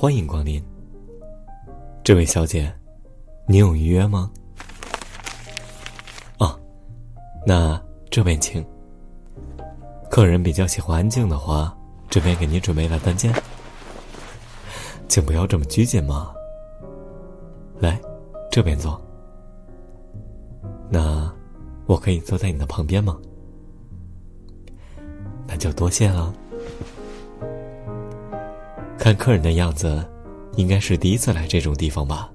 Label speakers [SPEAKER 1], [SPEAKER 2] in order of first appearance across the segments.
[SPEAKER 1] 欢迎光临。这位小姐，你有预约吗？哦，那这边请。客人比较喜欢安静的话，这边给您准备了单间，请不要这么拘谨嘛。来，这边坐。那我可以坐在你的旁边吗？那就多谢了。看客人的样子，应该是第一次来这种地方吧？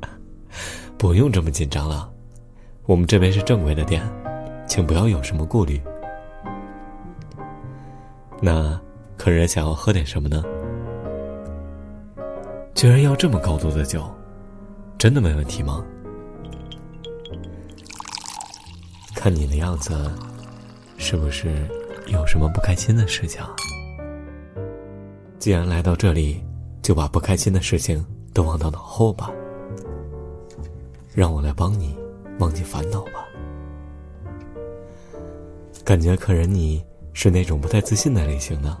[SPEAKER 1] 不用这么紧张了，我们这边是正规的店，请不要有什么顾虑。那客人想要喝点什么呢？居然要这么高度的酒，真的没问题吗？看你的样子，是不是有什么不开心的事情？既然来到这里，就把不开心的事情都忘到脑后吧。让我来帮你忘记烦恼吧。感觉客人你是那种不太自信的类型呢。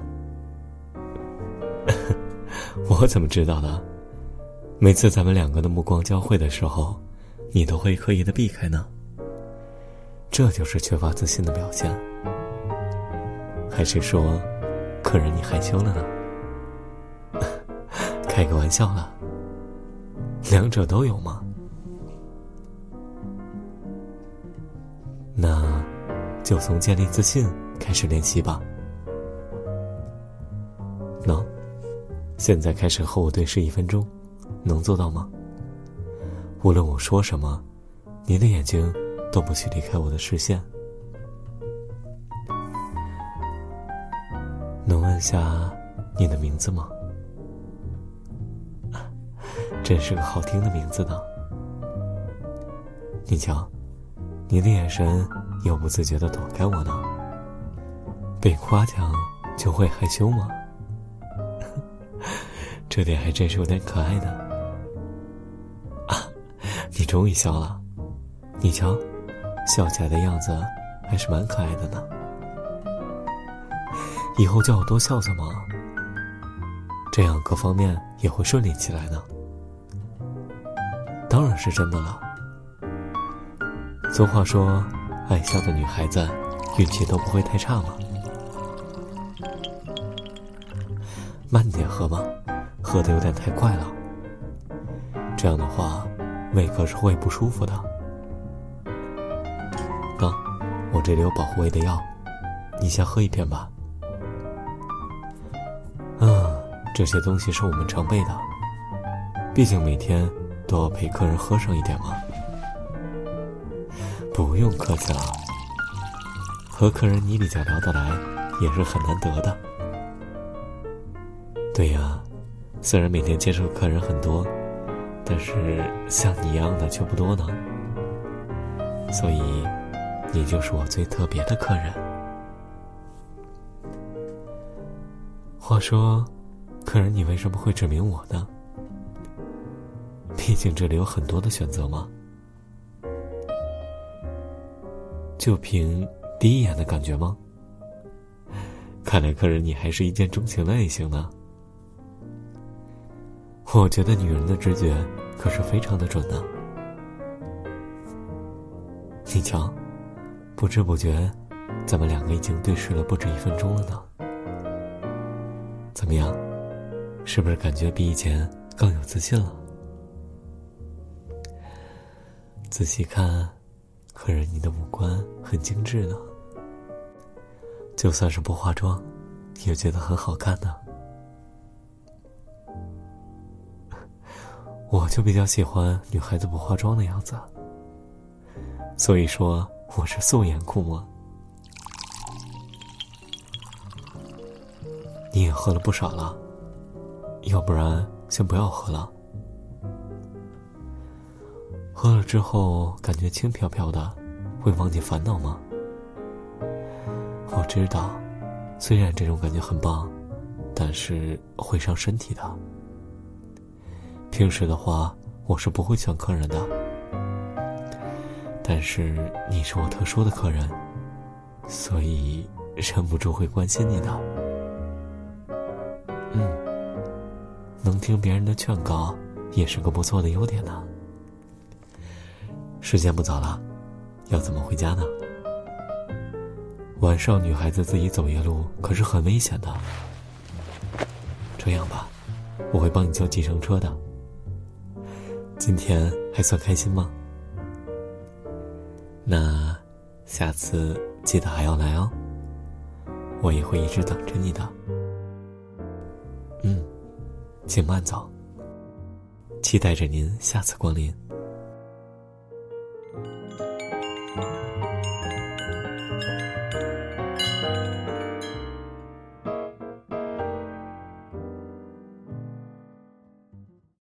[SPEAKER 1] 我怎么知道的？每次咱们两个的目光交汇的时候，你都会刻意的避开呢。这就是缺乏自信的表现，还是说，客人你害羞了呢？开个玩笑了，两者都有吗？那，就从建立自信开始练习吧。能，现在开始和我对视一分钟，能做到吗？无论我说什么，你的眼睛。都不许离开我的视线。能问下你的名字吗？真是个好听的名字呢。你瞧，你的眼神又不自觉的躲开我呢。被夸奖就会害羞吗？这点还真是有点可爱的。啊，你终于笑了，你瞧。笑起来的样子还是蛮可爱的呢。以后叫我多笑笑嘛，这样各方面也会顺利起来呢。当然是真的了。俗话说，爱笑的女孩子运气都不会太差嘛。慢点喝吧，喝的有点太快了。这样的话，胃可是会不舒服的。哥我这里有保护胃的药，你先喝一片吧。嗯，这些东西是我们常备的，毕竟每天多陪客人喝上一点吗。不用客气了，和客人你比较聊得来，也是很难得的。对呀，虽然每天接触客人很多，但是像你一样的却不多呢，所以。你就是我最特别的客人。话说，客人，你为什么会指名我呢？毕竟这里有很多的选择吗。就凭第一眼的感觉吗？看来客人你还是一见钟情的类型呢。我觉得女人的直觉可是非常的准的。你瞧。不知不觉，咱们两个已经对视了不止一分钟了呢。怎么样，是不是感觉比以前更有自信了？仔细看，客人你的五官很精致呢。就算是不化妆，也觉得很好看呢。我就比较喜欢女孩子不化妆的样子，所以说。我是素颜酷吗？你也喝了不少了，要不然先不要喝了。喝了之后感觉轻飘飘的，会忘记烦恼吗？我知道，虽然这种感觉很棒，但是会伤身体的。平时的话，我是不会劝客人的。但是你是我特殊的客人，所以忍不住会关心你的。嗯，能听别人的劝告，也是个不错的优点呢。时间不早了，要怎么回家呢？晚上女孩子自己走夜路可是很危险的。这样吧，我会帮你叫计程车的。今天还算开心吗？那下次记得还要来哦。我也会一直等着你的。嗯，请慢走。期待着您下次光临。